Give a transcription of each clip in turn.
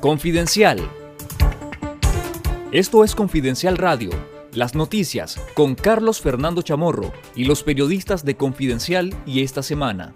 Confidencial. Esto es Confidencial Radio, las noticias con Carlos Fernando Chamorro y los periodistas de Confidencial y esta semana.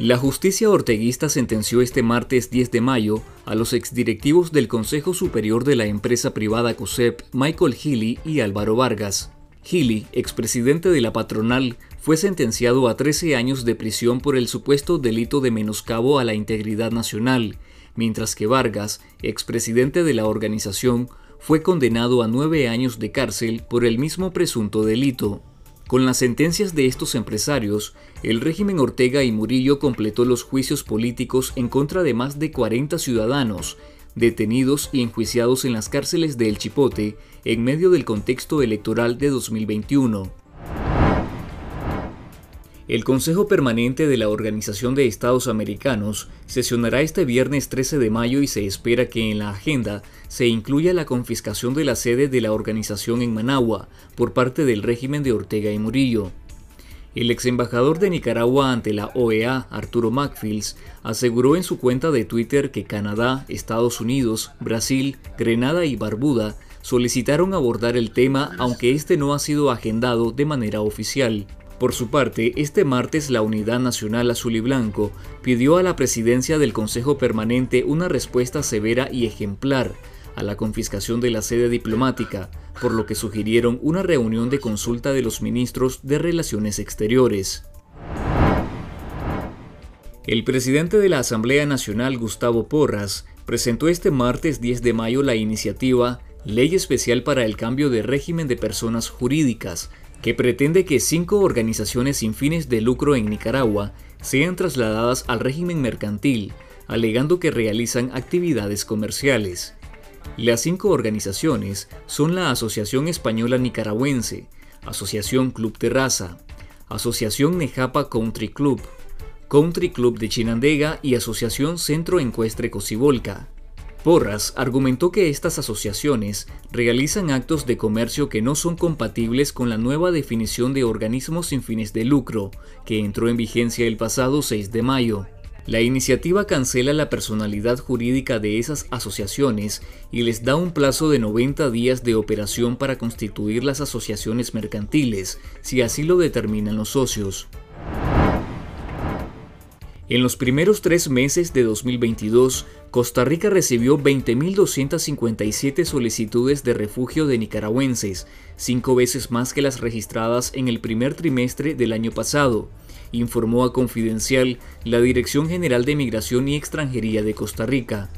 La justicia orteguista sentenció este martes 10 de mayo a los exdirectivos del Consejo Superior de la empresa privada COSEP, Michael Healy y Álvaro Vargas. Healy, expresidente de la patronal, fue sentenciado a 13 años de prisión por el supuesto delito de menoscabo a la integridad nacional, mientras que Vargas, expresidente de la organización, fue condenado a nueve años de cárcel por el mismo presunto delito. Con las sentencias de estos empresarios, el régimen Ortega y Murillo completó los juicios políticos en contra de más de 40 ciudadanos, detenidos y enjuiciados en las cárceles de El Chipote en medio del contexto electoral de 2021. El Consejo Permanente de la Organización de Estados Americanos sesionará este viernes 13 de mayo y se espera que en la agenda se incluya la confiscación de la sede de la organización en Managua por parte del régimen de Ortega y Murillo. El ex embajador de Nicaragua ante la OEA, Arturo Macfields, aseguró en su cuenta de Twitter que Canadá, Estados Unidos, Brasil, Grenada y Barbuda solicitaron abordar el tema aunque este no ha sido agendado de manera oficial. Por su parte, este martes la Unidad Nacional Azul y Blanco pidió a la presidencia del Consejo Permanente una respuesta severa y ejemplar a la confiscación de la sede diplomática, por lo que sugirieron una reunión de consulta de los ministros de Relaciones Exteriores. El presidente de la Asamblea Nacional, Gustavo Porras, presentó este martes 10 de mayo la iniciativa Ley Especial para el Cambio de Régimen de Personas Jurídicas, que pretende que cinco organizaciones sin fines de lucro en Nicaragua sean trasladadas al régimen mercantil, alegando que realizan actividades comerciales. Las cinco organizaciones son la Asociación Española Nicaragüense, Asociación Club Terraza, Asociación Nejapa Country Club, Country Club de Chinandega y Asociación Centro Encuestre Cocibolca. Porras argumentó que estas asociaciones realizan actos de comercio que no son compatibles con la nueva definición de organismos sin fines de lucro, que entró en vigencia el pasado 6 de mayo. La iniciativa cancela la personalidad jurídica de esas asociaciones y les da un plazo de 90 días de operación para constituir las asociaciones mercantiles, si así lo determinan los socios. En los primeros tres meses de 2022, Costa Rica recibió 20.257 solicitudes de refugio de nicaragüenses, cinco veces más que las registradas en el primer trimestre del año pasado, informó a Confidencial la Dirección General de Migración y Extranjería de Costa Rica.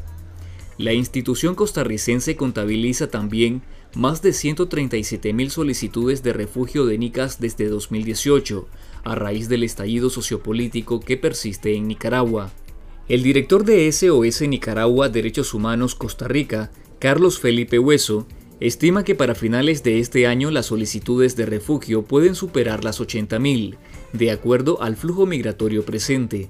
La institución costarricense contabiliza también más de 137.000 solicitudes de refugio de NICAS desde 2018, a raíz del estallido sociopolítico que persiste en Nicaragua. El director de SOS Nicaragua Derechos Humanos Costa Rica, Carlos Felipe Hueso, estima que para finales de este año las solicitudes de refugio pueden superar las 80.000, de acuerdo al flujo migratorio presente.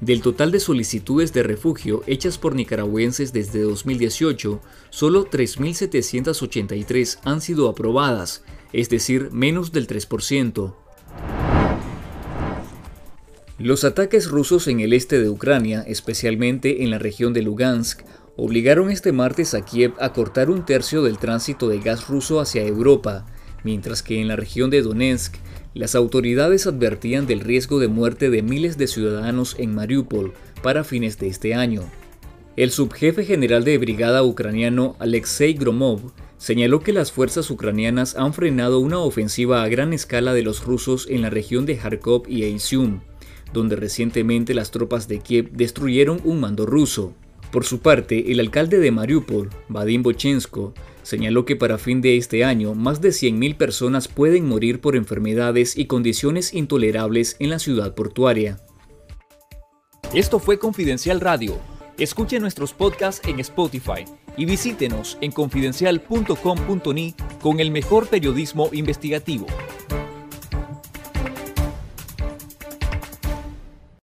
Del total de solicitudes de refugio hechas por nicaragüenses desde 2018, solo 3.783 han sido aprobadas, es decir, menos del 3%. Los ataques rusos en el este de Ucrania, especialmente en la región de Lugansk, obligaron este martes a Kiev a cortar un tercio del tránsito de gas ruso hacia Europa, mientras que en la región de Donetsk, las autoridades advertían del riesgo de muerte de miles de ciudadanos en Mariupol para fines de este año. El subjefe general de brigada ucraniano Alexei Gromov señaló que las fuerzas ucranianas han frenado una ofensiva a gran escala de los rusos en la región de Kharkov y Izium, donde recientemente las tropas de Kiev destruyeron un mando ruso. Por su parte, el alcalde de Mariupol, Vadim Bochensko, señaló que para fin de este año más de 100.000 personas pueden morir por enfermedades y condiciones intolerables en la ciudad portuaria. Esto fue Confidencial Radio. Escuche nuestros podcasts en Spotify y visítenos en confidencial.com.ni con el mejor periodismo investigativo.